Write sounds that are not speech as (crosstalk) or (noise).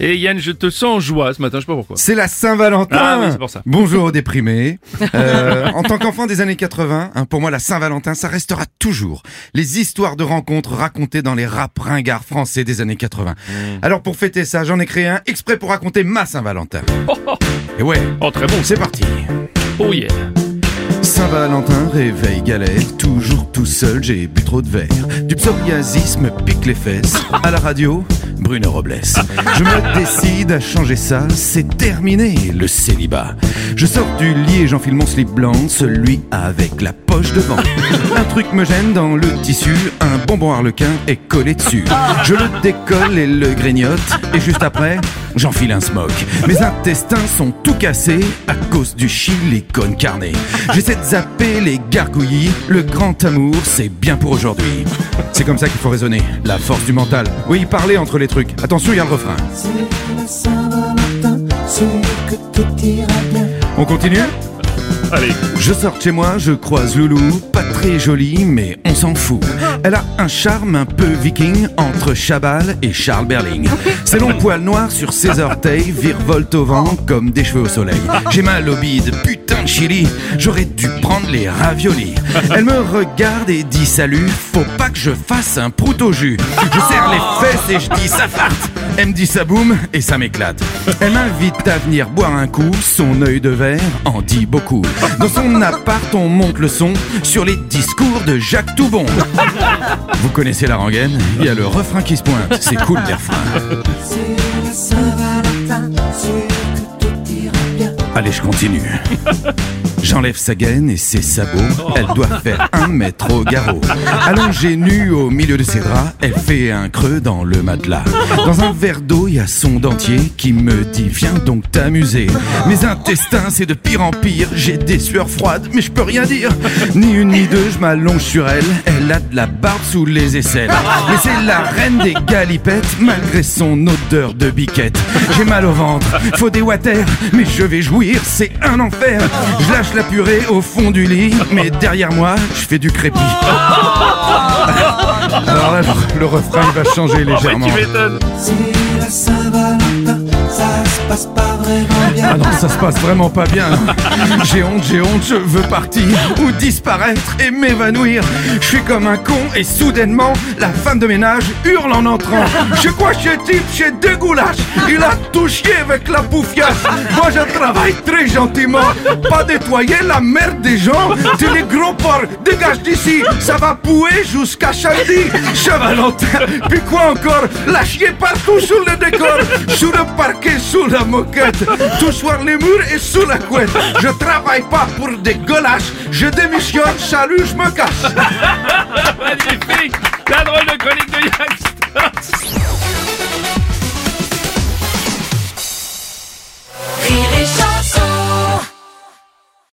Et Yann, je te sens en joie ce matin, je sais pas pourquoi. C'est la Saint-Valentin. Ah oui, c'est pour ça. Bonjour aux déprimés. (laughs) Euh, en tant qu'enfant des années 80, hein, pour moi la Saint-Valentin, ça restera toujours les histoires de rencontres racontées dans les rap ringards français des années 80. Hmm. Alors pour fêter ça, j'en ai créé un exprès pour raconter ma Saint-Valentin. Et ouais, Oh, très bon. c'est parti. Oh yeah. Saint-Valentin, réveil galère, toujours tout seul, j'ai bu trop de verre. Du psoriasis me pique les fesses. À la radio, Bruno Robles. Je me décide à changer ça, c'est terminé le célibat. Je sors du lit et j'enfile mon slip blanc, celui avec la poche devant. Un truc me gêne dans le tissu, un bonbon harlequin est collé dessus. Je le décolle et le grignote, et juste après, j'enfile un smoke. Mes intestins sont tout cassés à cause du chili con carne. J'essaie de zapper les gargouillis, le grand amour, c'est bien pour aujourd'hui. C'est comme ça qu'il faut raisonner, la force du mental. Oui, parler entre les trucs. Attention, il y a le refrain. On continue Allez. Je sors de chez moi, je croise Loulou, pas très jolie, mais on s'en fout. Elle a un charme un peu viking entre Chabal et Charles Berling. Ses longs poils noirs sur ses orteils virevoltent au vent comme des cheveux au soleil. J'ai mal au bide, putain de chili, j'aurais dû prendre les raviolis. Elle me regarde et dit salut, faut pas que je fasse un prout au jus. Je serre les fesses et je dis ça farte. Elle me dit ça boum et ça m'éclate. Elle m'invite à venir boire un coup, son œil de verre en dit beaucoup. Dans son appart, on monte le son sur les discours de Jacques Toubon. Vous connaissez la rengaine? Il y a le refrain qui se pointe, c'est cool les refrains. Allez, je continue. J'enlève sa gaine et ses sabots. Elle doit faire un mètre au garrot. Allongée nue au milieu de ses draps, elle fait un creux dans le matelas. Dans un verre d'eau, il y a son dentier qui me dit Viens donc t'amuser. Mes intestins, c'est de pire en pire. J'ai des sueurs froides, mais je peux rien dire. Ni une ni deux, je m'allonge sur elle. Elle a de la barbe sous les aisselles. Mais c'est la reine des galipettes, malgré son odeur de biquette. J'ai mal au ventre, faut des water, mais je vais jouir, c'est un enfer. La purée au fond du lit, mais derrière moi, je fais du crépi. (laughs) Alors là, le, refrain il va changer M'étonnes. Ah non, ça se passe vraiment pas bien. (laughs) J'ai honte, j'ai honte, je veux partir ou disparaître et m'évanouir. Je suis comme un con et soudainement, la femme de ménage hurle en entrant. Je crois chez type, chez deux goulash. Il a tout chié avec la bouffiasse. Moi, je travaille très gentiment. Pas nettoyer la merde des gens. Tu les gros porcs, dégage d'ici. Ça va pouer jusqu'à samedi. Chevalentin, puis quoi encore? La chier partout sous le décor. Sous le parquet, sous la moquette. Tout soir les murs et sous la couette. Je travaille pas pour des golaches. Je démissionne, salut, je me casse. (laughs) Magnifique. La drôle de chronique de Yann.